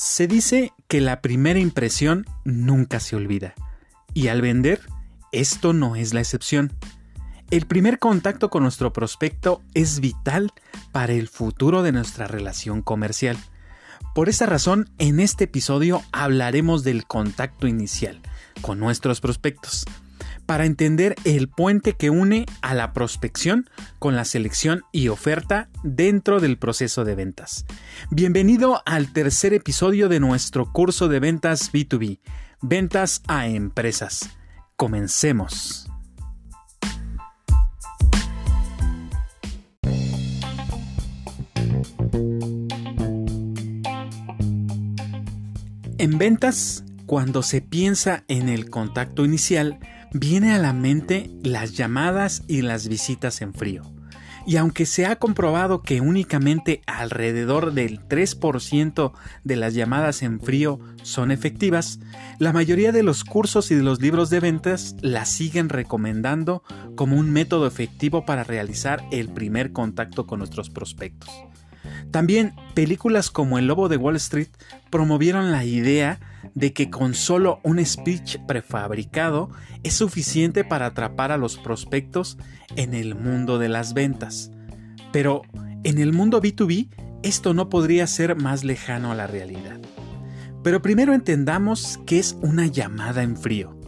Se dice que la primera impresión nunca se olvida. Y al vender, esto no es la excepción. El primer contacto con nuestro prospecto es vital para el futuro de nuestra relación comercial. Por esa razón, en este episodio hablaremos del contacto inicial con nuestros prospectos para entender el puente que une a la prospección con la selección y oferta dentro del proceso de ventas. Bienvenido al tercer episodio de nuestro curso de ventas B2B, ventas a empresas. Comencemos. En ventas, cuando se piensa en el contacto inicial, viene a la mente las llamadas y las visitas en frío. Y aunque se ha comprobado que únicamente alrededor del 3% de las llamadas en frío son efectivas, la mayoría de los cursos y de los libros de ventas las siguen recomendando como un método efectivo para realizar el primer contacto con nuestros prospectos. También películas como El Lobo de Wall Street promovieron la idea de que con solo un speech prefabricado es suficiente para atrapar a los prospectos en el mundo de las ventas. Pero en el mundo B2B esto no podría ser más lejano a la realidad. Pero primero entendamos qué es una llamada en frío.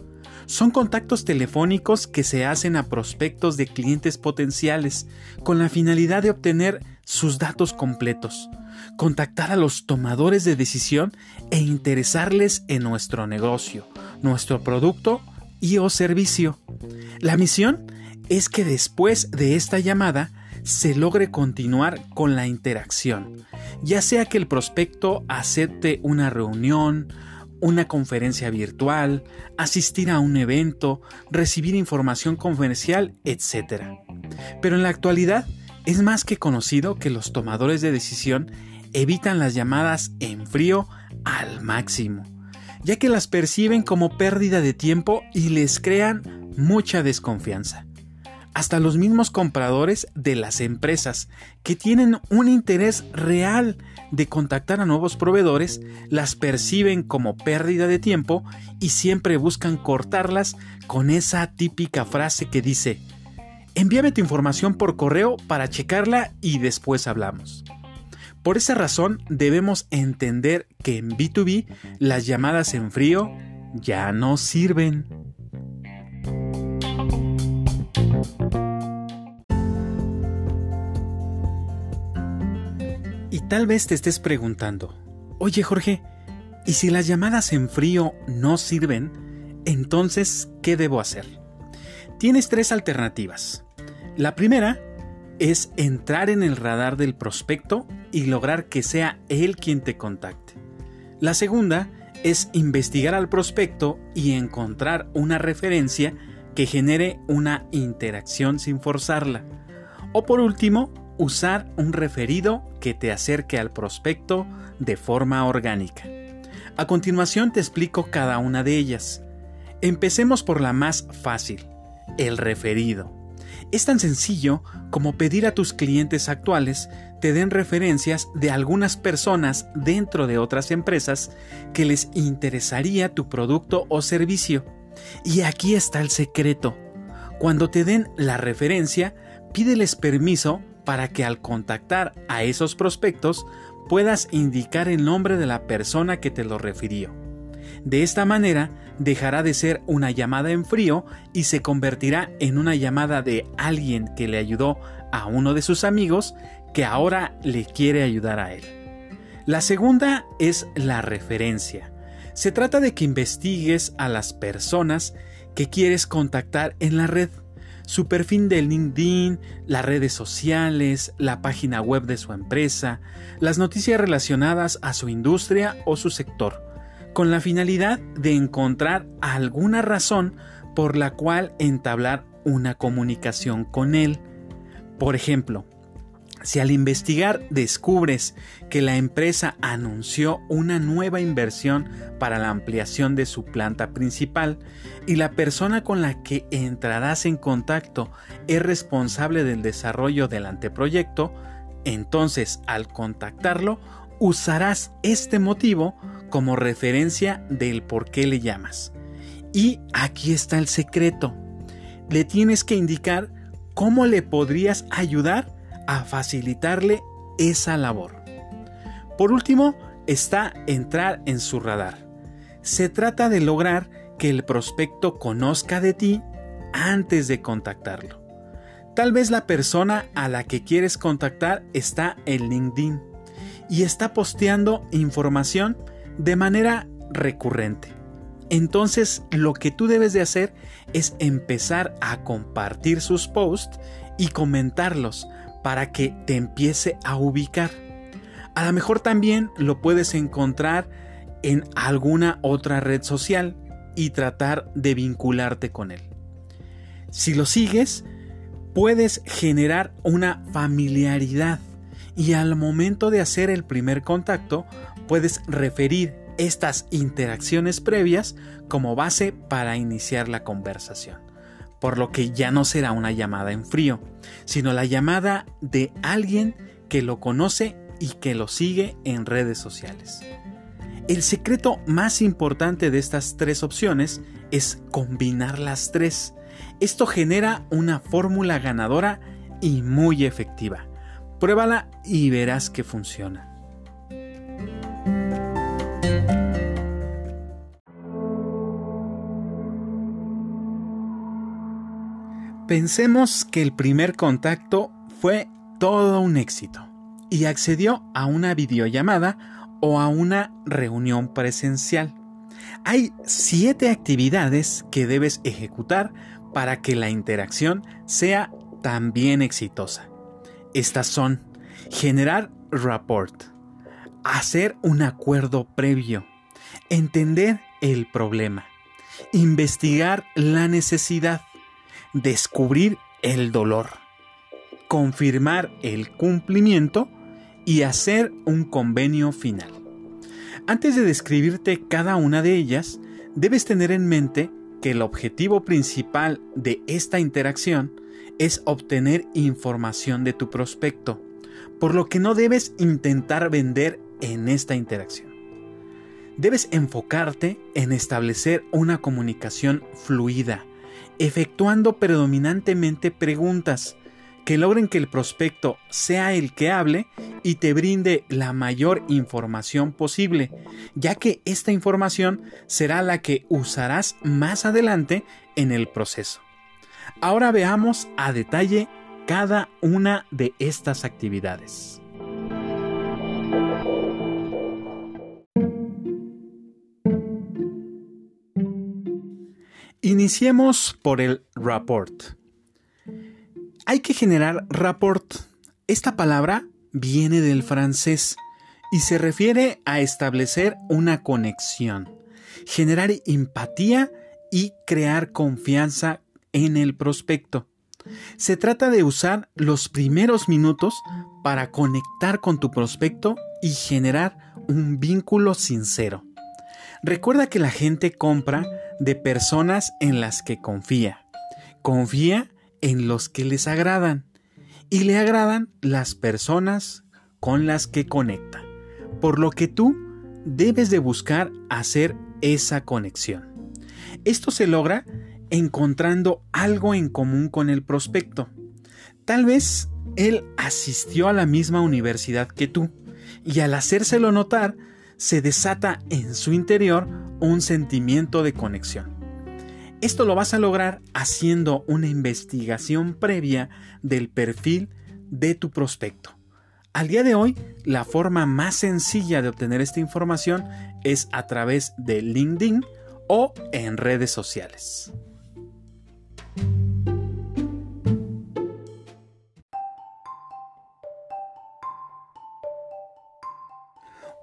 Son contactos telefónicos que se hacen a prospectos de clientes potenciales con la finalidad de obtener sus datos completos, contactar a los tomadores de decisión e interesarles en nuestro negocio, nuestro producto y o servicio. La misión es que después de esta llamada se logre continuar con la interacción, ya sea que el prospecto acepte una reunión, una conferencia virtual, asistir a un evento, recibir información comercial, etc. Pero en la actualidad es más que conocido que los tomadores de decisión evitan las llamadas en frío al máximo, ya que las perciben como pérdida de tiempo y les crean mucha desconfianza. Hasta los mismos compradores de las empresas que tienen un interés real de contactar a nuevos proveedores, las perciben como pérdida de tiempo y siempre buscan cortarlas con esa típica frase que dice, envíame tu información por correo para checarla y después hablamos. Por esa razón debemos entender que en B2B las llamadas en frío ya no sirven. Y tal vez te estés preguntando, oye Jorge, ¿y si las llamadas en frío no sirven? Entonces, ¿qué debo hacer? Tienes tres alternativas. La primera es entrar en el radar del prospecto y lograr que sea él quien te contacte. La segunda es investigar al prospecto y encontrar una referencia que genere una interacción sin forzarla. O por último, usar un referido que te acerque al prospecto de forma orgánica. A continuación te explico cada una de ellas. Empecemos por la más fácil, el referido. Es tan sencillo como pedir a tus clientes actuales te den referencias de algunas personas dentro de otras empresas que les interesaría tu producto o servicio. Y aquí está el secreto. Cuando te den la referencia, pídeles permiso para que al contactar a esos prospectos puedas indicar el nombre de la persona que te lo refirió. De esta manera dejará de ser una llamada en frío y se convertirá en una llamada de alguien que le ayudó a uno de sus amigos que ahora le quiere ayudar a él. La segunda es la referencia. Se trata de que investigues a las personas que quieres contactar en la red su perfil de LinkedIn, las redes sociales, la página web de su empresa, las noticias relacionadas a su industria o su sector, con la finalidad de encontrar alguna razón por la cual entablar una comunicación con él. Por ejemplo, si al investigar descubres que la empresa anunció una nueva inversión para la ampliación de su planta principal y la persona con la que entrarás en contacto es responsable del desarrollo del anteproyecto, entonces al contactarlo usarás este motivo como referencia del por qué le llamas. Y aquí está el secreto. Le tienes que indicar cómo le podrías ayudar a facilitarle esa labor. Por último, está entrar en su radar. Se trata de lograr que el prospecto conozca de ti antes de contactarlo. Tal vez la persona a la que quieres contactar está en LinkedIn y está posteando información de manera recurrente. Entonces lo que tú debes de hacer es empezar a compartir sus posts y comentarlos para que te empiece a ubicar. A lo mejor también lo puedes encontrar en alguna otra red social y tratar de vincularte con él. Si lo sigues, puedes generar una familiaridad y al momento de hacer el primer contacto puedes referir estas interacciones previas como base para iniciar la conversación. Por lo que ya no será una llamada en frío, sino la llamada de alguien que lo conoce y que lo sigue en redes sociales. El secreto más importante de estas tres opciones es combinar las tres. Esto genera una fórmula ganadora y muy efectiva. Pruébala y verás que funciona. Pensemos que el primer contacto fue todo un éxito y accedió a una videollamada o a una reunión presencial. Hay siete actividades que debes ejecutar para que la interacción sea también exitosa. Estas son generar rapport, hacer un acuerdo previo, entender el problema, investigar la necesidad, descubrir el dolor, confirmar el cumplimiento y hacer un convenio final. Antes de describirte cada una de ellas, debes tener en mente que el objetivo principal de esta interacción es obtener información de tu prospecto, por lo que no debes intentar vender en esta interacción. Debes enfocarte en establecer una comunicación fluida, efectuando predominantemente preguntas que logren que el prospecto sea el que hable y te brinde la mayor información posible, ya que esta información será la que usarás más adelante en el proceso. Ahora veamos a detalle cada una de estas actividades. Iniciemos por el rapport. Hay que generar rapport. Esta palabra viene del francés y se refiere a establecer una conexión, generar empatía y crear confianza en el prospecto. Se trata de usar los primeros minutos para conectar con tu prospecto y generar un vínculo sincero. Recuerda que la gente compra de personas en las que confía. Confía en los que les agradan y le agradan las personas con las que conecta. Por lo que tú debes de buscar hacer esa conexión. Esto se logra encontrando algo en común con el prospecto. Tal vez él asistió a la misma universidad que tú y al hacérselo notar se desata en su interior un sentimiento de conexión. Esto lo vas a lograr haciendo una investigación previa del perfil de tu prospecto. Al día de hoy, la forma más sencilla de obtener esta información es a través de LinkedIn o en redes sociales.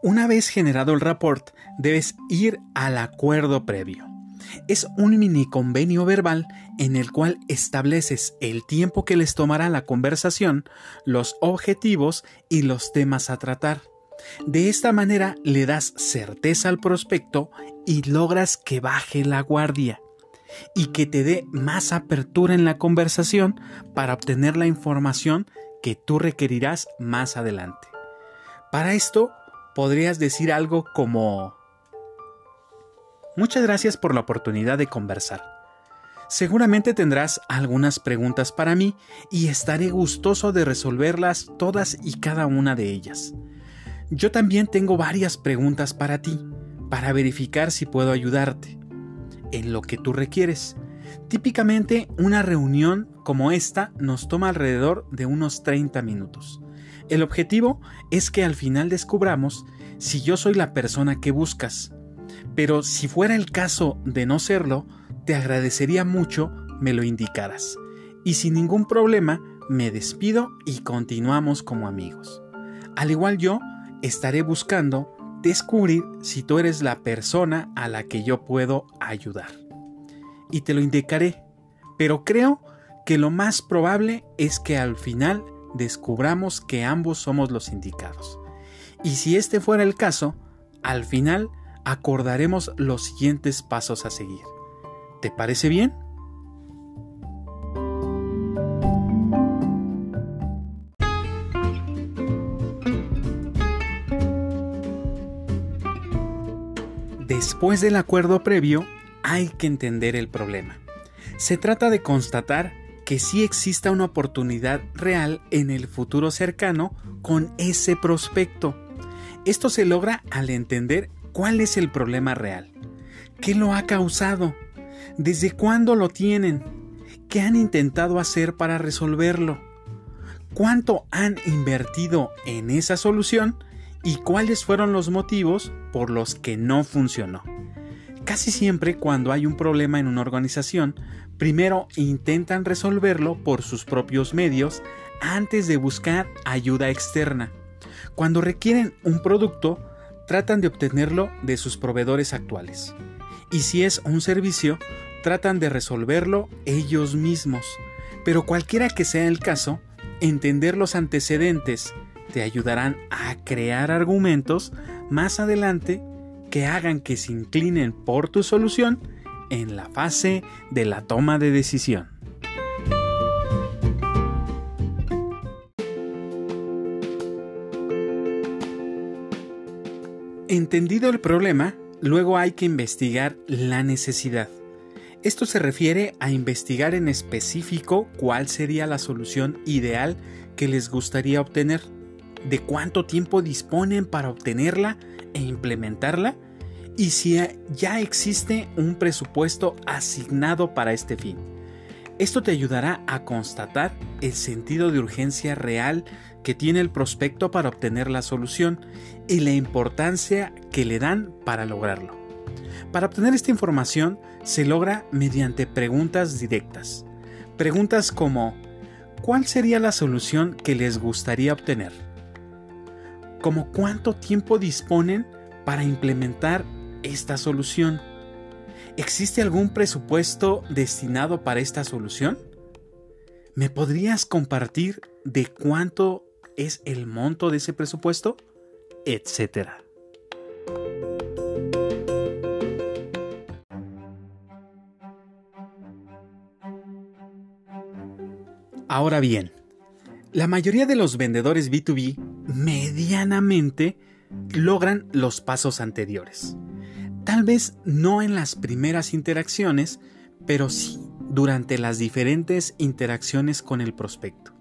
Una vez generado el report, debes ir al acuerdo previo. Es un mini convenio verbal en el cual estableces el tiempo que les tomará la conversación, los objetivos y los temas a tratar. De esta manera le das certeza al prospecto y logras que baje la guardia y que te dé más apertura en la conversación para obtener la información que tú requerirás más adelante. Para esto, podrías decir algo como... Muchas gracias por la oportunidad de conversar. Seguramente tendrás algunas preguntas para mí y estaré gustoso de resolverlas todas y cada una de ellas. Yo también tengo varias preguntas para ti, para verificar si puedo ayudarte en lo que tú requieres. Típicamente una reunión como esta nos toma alrededor de unos 30 minutos. El objetivo es que al final descubramos si yo soy la persona que buscas. Pero si fuera el caso de no serlo, te agradecería mucho me lo indicaras. Y sin ningún problema, me despido y continuamos como amigos. Al igual yo, estaré buscando descubrir si tú eres la persona a la que yo puedo ayudar. Y te lo indicaré, pero creo que lo más probable es que al final descubramos que ambos somos los indicados. Y si este fuera el caso, al final acordaremos los siguientes pasos a seguir. ¿Te parece bien? Después del acuerdo previo, hay que entender el problema. Se trata de constatar que sí exista una oportunidad real en el futuro cercano con ese prospecto. Esto se logra al entender cuál es el problema real, qué lo ha causado, desde cuándo lo tienen, qué han intentado hacer para resolverlo, cuánto han invertido en esa solución y cuáles fueron los motivos por los que no funcionó. Casi siempre cuando hay un problema en una organización, primero intentan resolverlo por sus propios medios antes de buscar ayuda externa. Cuando requieren un producto, tratan de obtenerlo de sus proveedores actuales. Y si es un servicio, tratan de resolverlo ellos mismos. Pero cualquiera que sea el caso, entender los antecedentes te ayudarán a crear argumentos más adelante que hagan que se inclinen por tu solución en la fase de la toma de decisión. Entendido el problema, luego hay que investigar la necesidad. Esto se refiere a investigar en específico cuál sería la solución ideal que les gustaría obtener, de cuánto tiempo disponen para obtenerla e implementarla y si ya existe un presupuesto asignado para este fin. Esto te ayudará a constatar el sentido de urgencia real que tiene el prospecto para obtener la solución y la importancia que le dan para lograrlo. Para obtener esta información se logra mediante preguntas directas. Preguntas como ¿cuál sería la solución que les gustaría obtener? ¿Cómo cuánto tiempo disponen para implementar esta solución? ¿Existe algún presupuesto destinado para esta solución? ¿Me podrías compartir de cuánto es el monto de ese presupuesto? Etcétera. Ahora bien, la mayoría de los vendedores B2B medianamente logran los pasos anteriores. Tal vez no en las primeras interacciones, pero sí durante las diferentes interacciones con el prospecto.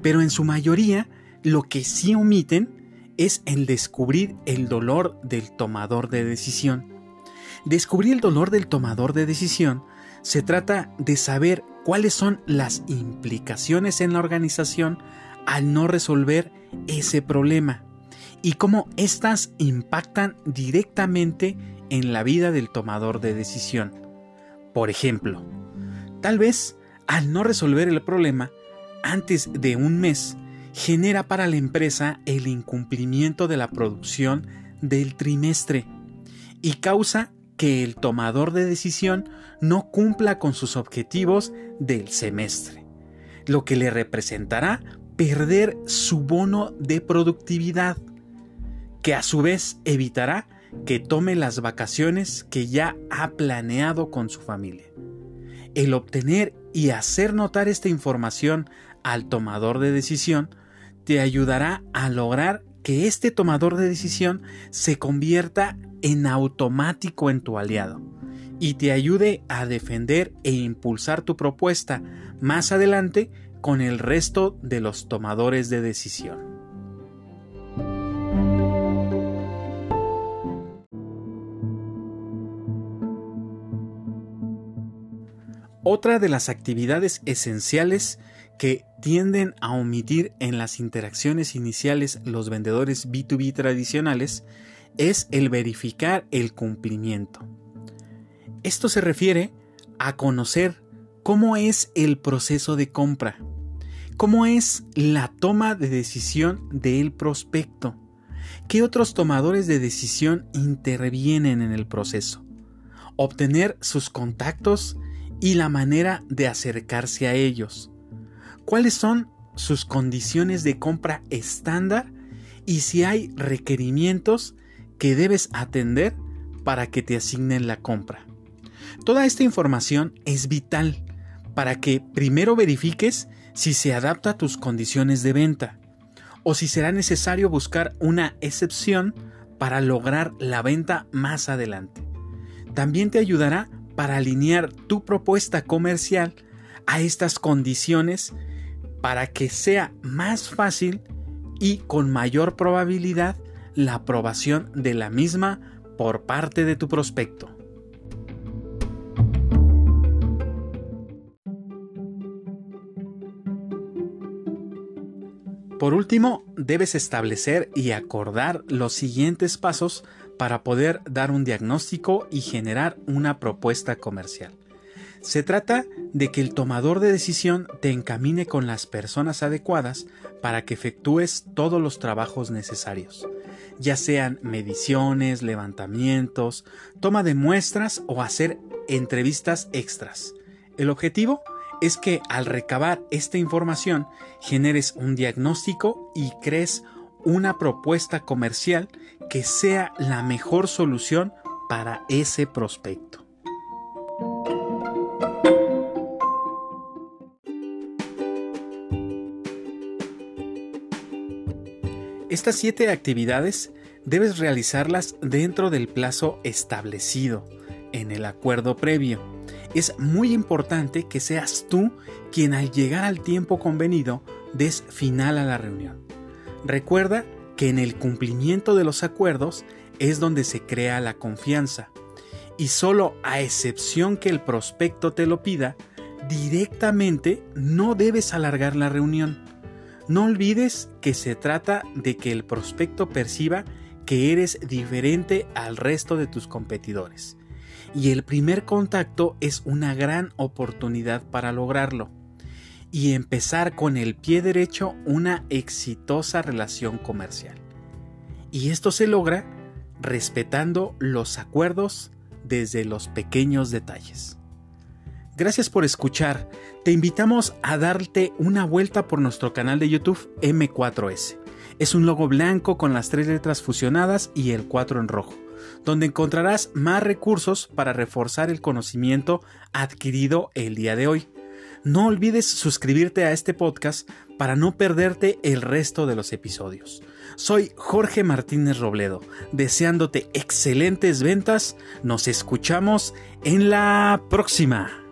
Pero en su mayoría, lo que sí omiten es el descubrir el dolor del tomador de decisión. Descubrir el dolor del tomador de decisión se trata de saber cuáles son las implicaciones en la organización al no resolver ese problema y cómo éstas impactan directamente en la vida del tomador de decisión. Por ejemplo, tal vez al no resolver el problema antes de un mes, genera para la empresa el incumplimiento de la producción del trimestre y causa que el tomador de decisión no cumpla con sus objetivos del semestre, lo que le representará perder su bono de productividad, que a su vez evitará que tome las vacaciones que ya ha planeado con su familia. El obtener y hacer notar esta información al tomador de decisión te ayudará a lograr que este tomador de decisión se convierta en automático en tu aliado y te ayude a defender e impulsar tu propuesta más adelante con el resto de los tomadores de decisión. Otra de las actividades esenciales que tienden a omitir en las interacciones iniciales los vendedores B2B tradicionales es el verificar el cumplimiento. Esto se refiere a conocer cómo es el proceso de compra, cómo es la toma de decisión del prospecto, qué otros tomadores de decisión intervienen en el proceso, obtener sus contactos y la manera de acercarse a ellos. ¿Cuáles son sus condiciones de compra estándar y si hay requerimientos que debes atender para que te asignen la compra? Toda esta información es vital para que primero verifiques si se adapta a tus condiciones de venta o si será necesario buscar una excepción para lograr la venta más adelante. También te ayudará para alinear tu propuesta comercial a estas condiciones para que sea más fácil y con mayor probabilidad la aprobación de la misma por parte de tu prospecto. Por último, debes establecer y acordar los siguientes pasos para poder dar un diagnóstico y generar una propuesta comercial. Se trata de que el tomador de decisión te encamine con las personas adecuadas para que efectúes todos los trabajos necesarios, ya sean mediciones, levantamientos, toma de muestras o hacer entrevistas extras. El objetivo es que al recabar esta información generes un diagnóstico y crees una propuesta comercial que sea la mejor solución para ese prospecto. Estas siete actividades debes realizarlas dentro del plazo establecido en el acuerdo previo. Es muy importante que seas tú quien al llegar al tiempo convenido des final a la reunión. Recuerda que en el cumplimiento de los acuerdos es donde se crea la confianza. Y solo a excepción que el prospecto te lo pida, directamente no debes alargar la reunión. No olvides que se trata de que el prospecto perciba que eres diferente al resto de tus competidores. Y el primer contacto es una gran oportunidad para lograrlo y empezar con el pie derecho una exitosa relación comercial. Y esto se logra respetando los acuerdos desde los pequeños detalles. Gracias por escuchar. Te invitamos a darte una vuelta por nuestro canal de YouTube M4S. Es un logo blanco con las tres letras fusionadas y el 4 en rojo, donde encontrarás más recursos para reforzar el conocimiento adquirido el día de hoy. No olvides suscribirte a este podcast para no perderte el resto de los episodios. Soy Jorge Martínez Robledo, deseándote excelentes ventas. Nos escuchamos en la próxima.